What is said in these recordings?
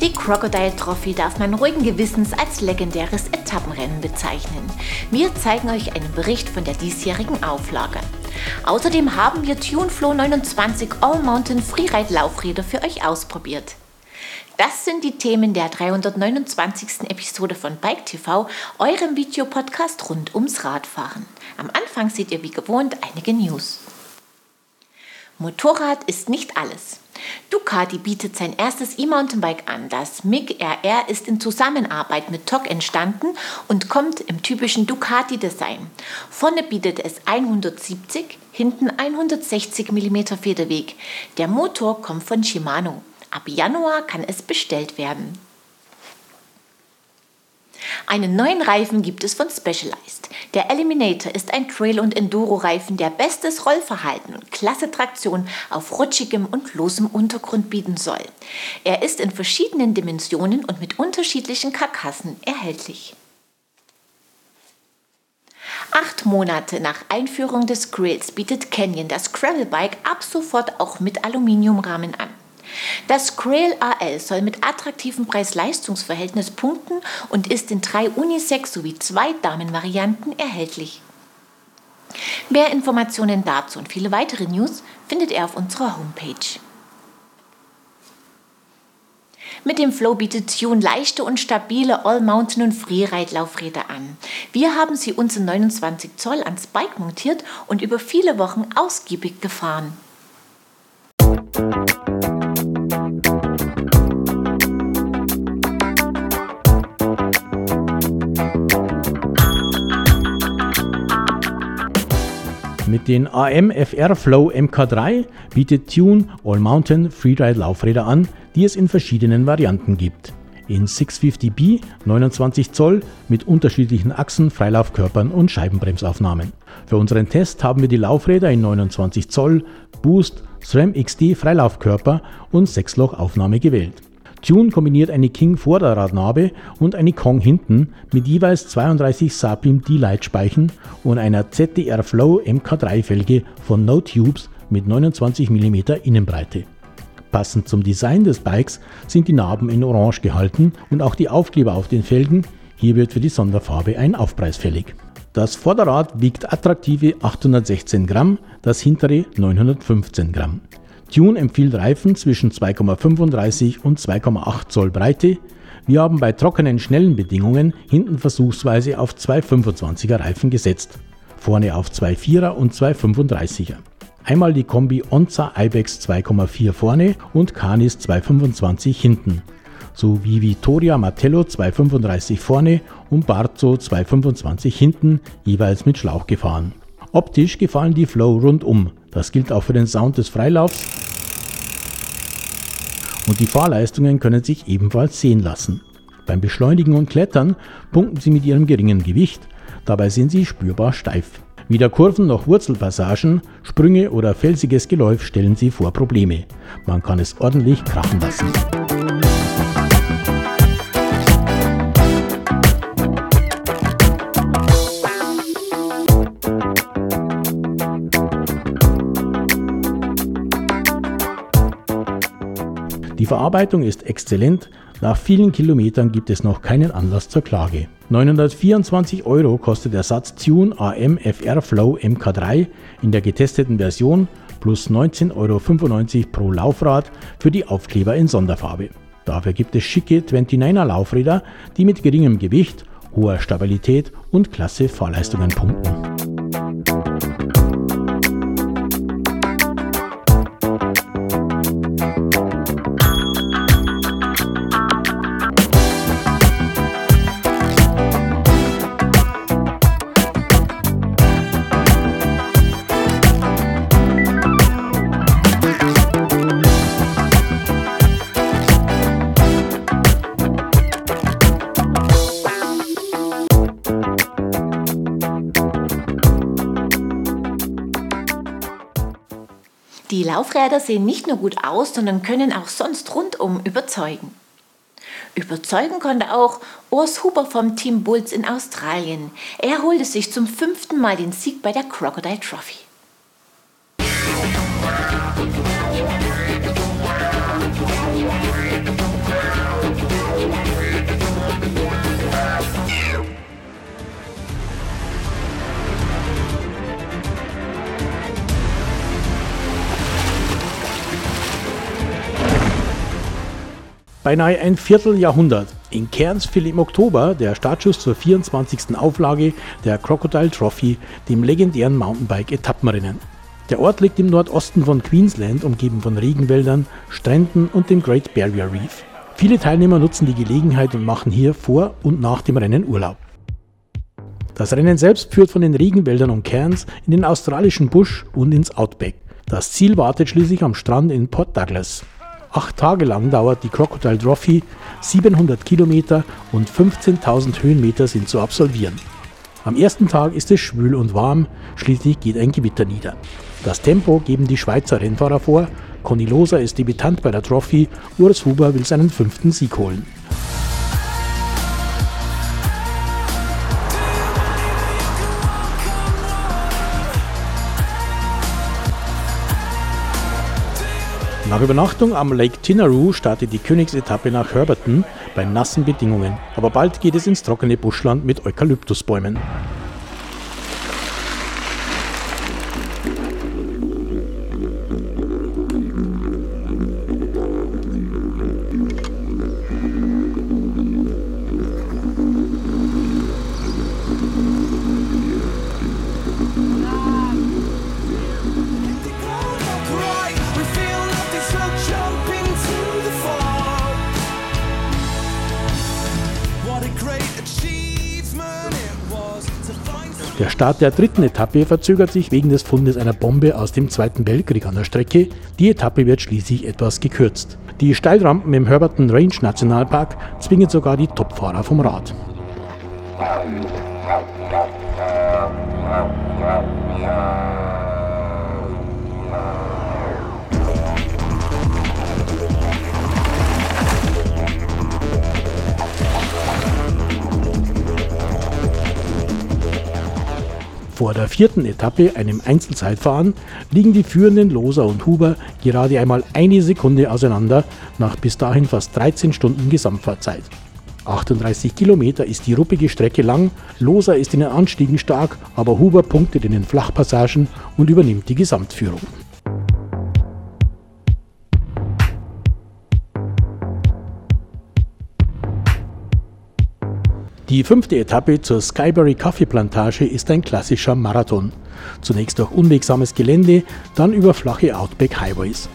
Die Crocodile Trophy darf man ruhigen Gewissens als legendäres Etappenrennen bezeichnen. Wir zeigen euch einen Bericht von der diesjährigen Auflage. Außerdem haben wir TuneFlow 29 All Mountain Freeride Laufräder für euch ausprobiert. Das sind die Themen der 329. Episode von Bike TV, eurem Videopodcast rund ums Radfahren. Am Anfang seht ihr wie gewohnt einige News. Motorrad ist nicht alles. Ducati bietet sein erstes E-Mountainbike an. Das MIG RR ist in Zusammenarbeit mit TOC entstanden und kommt im typischen Ducati-Design. Vorne bietet es 170, hinten 160 mm Federweg. Der Motor kommt von Shimano. Ab Januar kann es bestellt werden. Einen neuen Reifen gibt es von Specialized. Der Eliminator ist ein Trail- und Enduro-Reifen, der bestes Rollverhalten und klasse Traktion auf rutschigem und losem Untergrund bieten soll. Er ist in verschiedenen Dimensionen und mit unterschiedlichen Karkassen erhältlich. Acht Monate nach Einführung des Grills bietet Canyon das Gravelbike ab sofort auch mit Aluminiumrahmen an. Das Grail AL soll mit attraktivem Preis-Leistungs-Verhältnis punkten und ist in drei Unisex sowie zwei Damenvarianten erhältlich. Mehr Informationen dazu und viele weitere News findet ihr auf unserer Homepage. Mit dem Flow bietet Tune leichte und stabile All-Mountain- und Freeride-Laufräder an. Wir haben sie uns in 29 Zoll ans Bike montiert und über viele Wochen ausgiebig gefahren. Mit den AMFR Flow MK3 bietet Tune All Mountain Freeride Laufräder an, die es in verschiedenen Varianten gibt. In 650B 29 Zoll mit unterschiedlichen Achsen, Freilaufkörpern und Scheibenbremsaufnahmen. Für unseren Test haben wir die Laufräder in 29 Zoll, Boost, SRAM XD Freilaufkörper und 6-Loch-Aufnahme gewählt. Tune kombiniert eine King Vorderradnabe und eine Kong hinten mit jeweils 32 Sapim D-Light Speichen und einer ZDR Flow MK3 Felge von No Tubes mit 29 mm Innenbreite. Passend zum Design des Bikes sind die Narben in Orange gehalten und auch die Aufkleber auf den Felgen. Hier wird für die Sonderfarbe ein Aufpreis fällig. Das Vorderrad wiegt attraktive 816 Gramm, das hintere 915 Gramm. Tune empfiehlt Reifen zwischen 2,35 und 2,8 Zoll Breite. Wir haben bei trockenen, schnellen Bedingungen hinten versuchsweise auf 2,25er Reifen gesetzt, vorne auf 2,4er und 2,35er. Einmal die Kombi Onza Ibex 2,4 vorne und Canis 2,25 hinten, sowie Vittoria Martello 2,35 vorne und Barzo 2,25 hinten, jeweils mit Schlauch gefahren. Optisch gefallen die Flow rundum, das gilt auch für den Sound des Freilaufs. Und die Fahrleistungen können sich ebenfalls sehen lassen. Beim Beschleunigen und Klettern punkten sie mit ihrem geringen Gewicht, dabei sind sie spürbar steif. Weder Kurven noch Wurzelpassagen, Sprünge oder felsiges Geläuf stellen sie vor Probleme. Man kann es ordentlich krachen lassen. Verarbeitung ist exzellent. Nach vielen Kilometern gibt es noch keinen Anlass zur Klage. 924 Euro kostet der Satz Tune AM FR Flow MK3 in der getesteten Version plus 19,95 Euro pro Laufrad für die Aufkleber in Sonderfarbe. Dafür gibt es schicke 29er Laufräder, die mit geringem Gewicht, hoher Stabilität und klasse Fahrleistungen punkten. Die Laufräder sehen nicht nur gut aus, sondern können auch sonst rundum überzeugen. Überzeugen konnte auch Urs Huber vom Team Bulls in Australien. Er holte sich zum fünften Mal den Sieg bei der Crocodile Trophy. Beinahe ein Vierteljahrhundert. In Cairns fiel im Oktober der Startschuss zur 24. Auflage der Crocodile Trophy, dem legendären Mountainbike-Etappenrennen. Der Ort liegt im Nordosten von Queensland, umgeben von Regenwäldern, Stränden und dem Great Barrier Reef. Viele Teilnehmer nutzen die Gelegenheit und machen hier vor und nach dem Rennen Urlaub. Das Rennen selbst führt von den Regenwäldern um Cairns in den australischen Busch und ins Outback. Das Ziel wartet schließlich am Strand in Port Douglas. Acht Tage lang dauert die Crocodile Trophy, 700 Kilometer und 15.000 Höhenmeter sind zu absolvieren. Am ersten Tag ist es schwül und warm, schließlich geht ein Gewitter nieder. Das Tempo geben die Schweizer Rennfahrer vor. Conny Loser ist Debütant bei der Trophy, Urs Huber will seinen fünften Sieg holen. Nach Übernachtung am Lake Tinaroo startet die Königsetappe nach Herberton bei nassen Bedingungen, aber bald geht es ins trockene Buschland mit Eukalyptusbäumen. Der Start der dritten Etappe verzögert sich wegen des Fundes einer Bombe aus dem Zweiten Weltkrieg an der Strecke. Die Etappe wird schließlich etwas gekürzt. Die Steilrampen im Herberton Range Nationalpark zwingen sogar die Topfahrer vom Rad. Vor der vierten Etappe, einem Einzelzeitfahren, liegen die führenden Loser und Huber gerade einmal eine Sekunde auseinander nach bis dahin fast 13 Stunden Gesamtfahrzeit. 38 Kilometer ist die ruppige Strecke lang, Loser ist in den Anstiegen stark, aber Huber punktet in den Flachpassagen und übernimmt die Gesamtführung. Die fünfte Etappe zur Skyberry Kaffeeplantage ist ein klassischer Marathon. Zunächst durch unwegsames Gelände, dann über flache Outback Highways.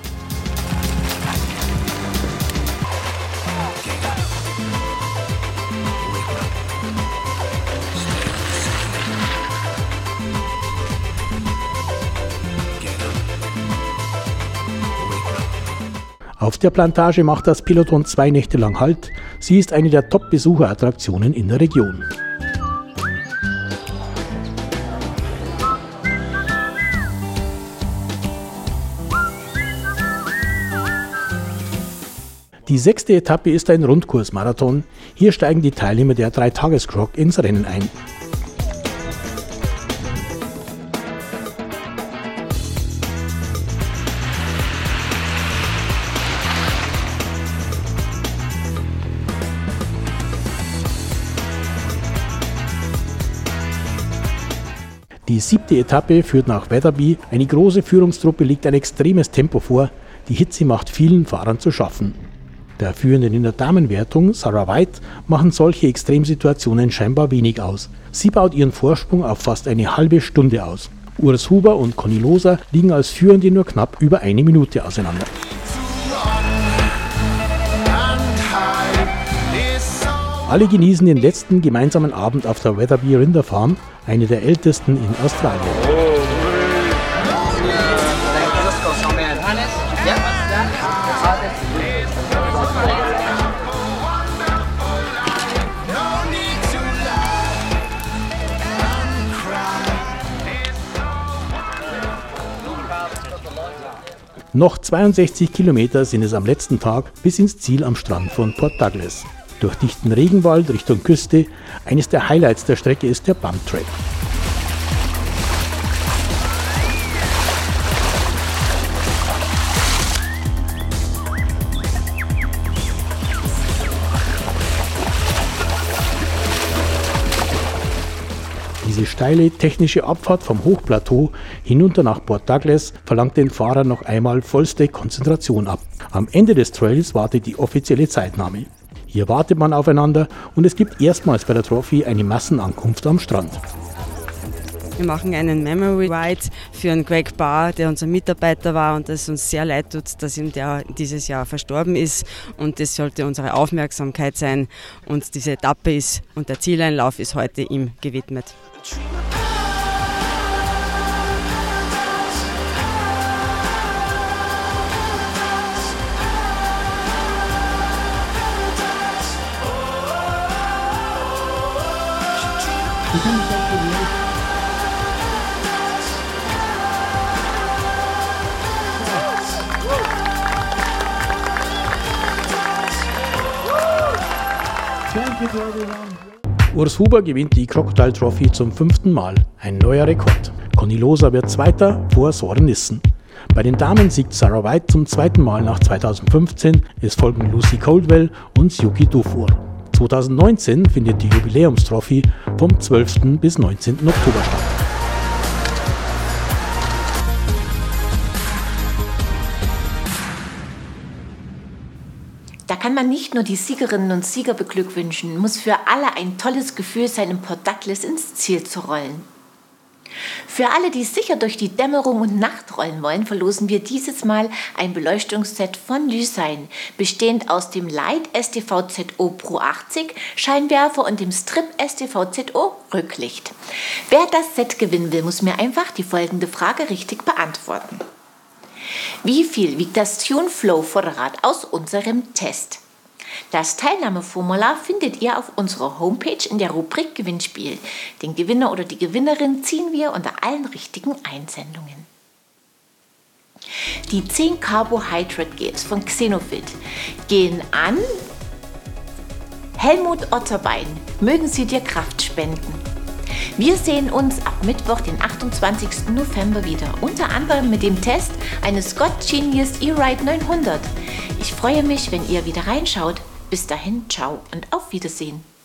Auf der Plantage macht das Peloton zwei Nächte lang Halt. Sie ist eine der Top-Besucherattraktionen in der Region. Die sechste Etappe ist ein Rundkursmarathon. Hier steigen die Teilnehmer der Dreitagescroc ins Rennen ein. Die siebte Etappe führt nach Weatherby. Eine große Führungstruppe legt ein extremes Tempo vor. Die Hitze macht vielen Fahrern zu schaffen. Der Führenden in der Damenwertung, Sarah White, machen solche Extremsituationen scheinbar wenig aus. Sie baut ihren Vorsprung auf fast eine halbe Stunde aus. Urs Huber und Conny Loser liegen als Führende nur knapp über eine Minute auseinander. Alle genießen den letzten gemeinsamen Abend auf der Weatherby Rinderfarm, eine der ältesten in Australien. Noch 62 Kilometer sind es am letzten Tag bis ins Ziel am Strand von Port Douglas durch dichten Regenwald Richtung Küste. Eines der Highlights der Strecke ist der Bump Track. Diese Die steile technische Abfahrt vom Hochplateau hinunter nach Port Douglas verlangt den Fahrer noch einmal vollste Konzentration ab. Am Ende des Trails wartet die offizielle Zeitnahme. Hier wartet man aufeinander und es gibt erstmals bei der Trophy eine Massenankunft am Strand. Wir machen einen Memory Ride für einen Greg Barr, der unser Mitarbeiter war und das uns sehr leid tut, dass ihm der dieses Jahr verstorben ist. Und das sollte unsere Aufmerksamkeit sein. Und diese Etappe ist und der Zieleinlauf ist heute ihm gewidmet. Urs Huber gewinnt die Crocodile Trophy zum fünften Mal. Ein neuer Rekord. Conny Loser wird Zweiter vor Soren Nissen. Bei den Damen siegt Sarah White zum zweiten Mal nach 2015. Es folgen Lucy Coldwell und Yuki Dufour. 2019 findet die Jubiläumstrophy vom 12. bis 19. Oktober statt. Da kann man nicht nur die Siegerinnen und Sieger beglückwünschen, muss für alle ein tolles Gefühl sein, im Port Douglas ins Ziel zu rollen. Für alle, die sicher durch die Dämmerung und Nacht rollen wollen, verlosen wir dieses Mal ein Beleuchtungsset von Lysein, bestehend aus dem Light STVZO Pro 80 Scheinwerfer und dem Strip STVZO Rücklicht. Wer das Set gewinnen will, muss mir einfach die folgende Frage richtig beantworten. Wie viel wiegt das TuneFlow Vorderrad aus unserem Test? Das Teilnahmeformular findet ihr auf unserer Homepage in der Rubrik Gewinnspiel. Den Gewinner oder die Gewinnerin ziehen wir unter allen richtigen Einsendungen. Die 10 Carbohydrate Gels von Xenofit gehen an Helmut Otterbein. Mögen sie dir Kraft spenden. Wir sehen uns ab Mittwoch, den 28. November wieder, unter anderem mit dem Test eines Scott Genius E-Ride 900. Ich freue mich, wenn ihr wieder reinschaut. Bis dahin, ciao und auf Wiedersehen.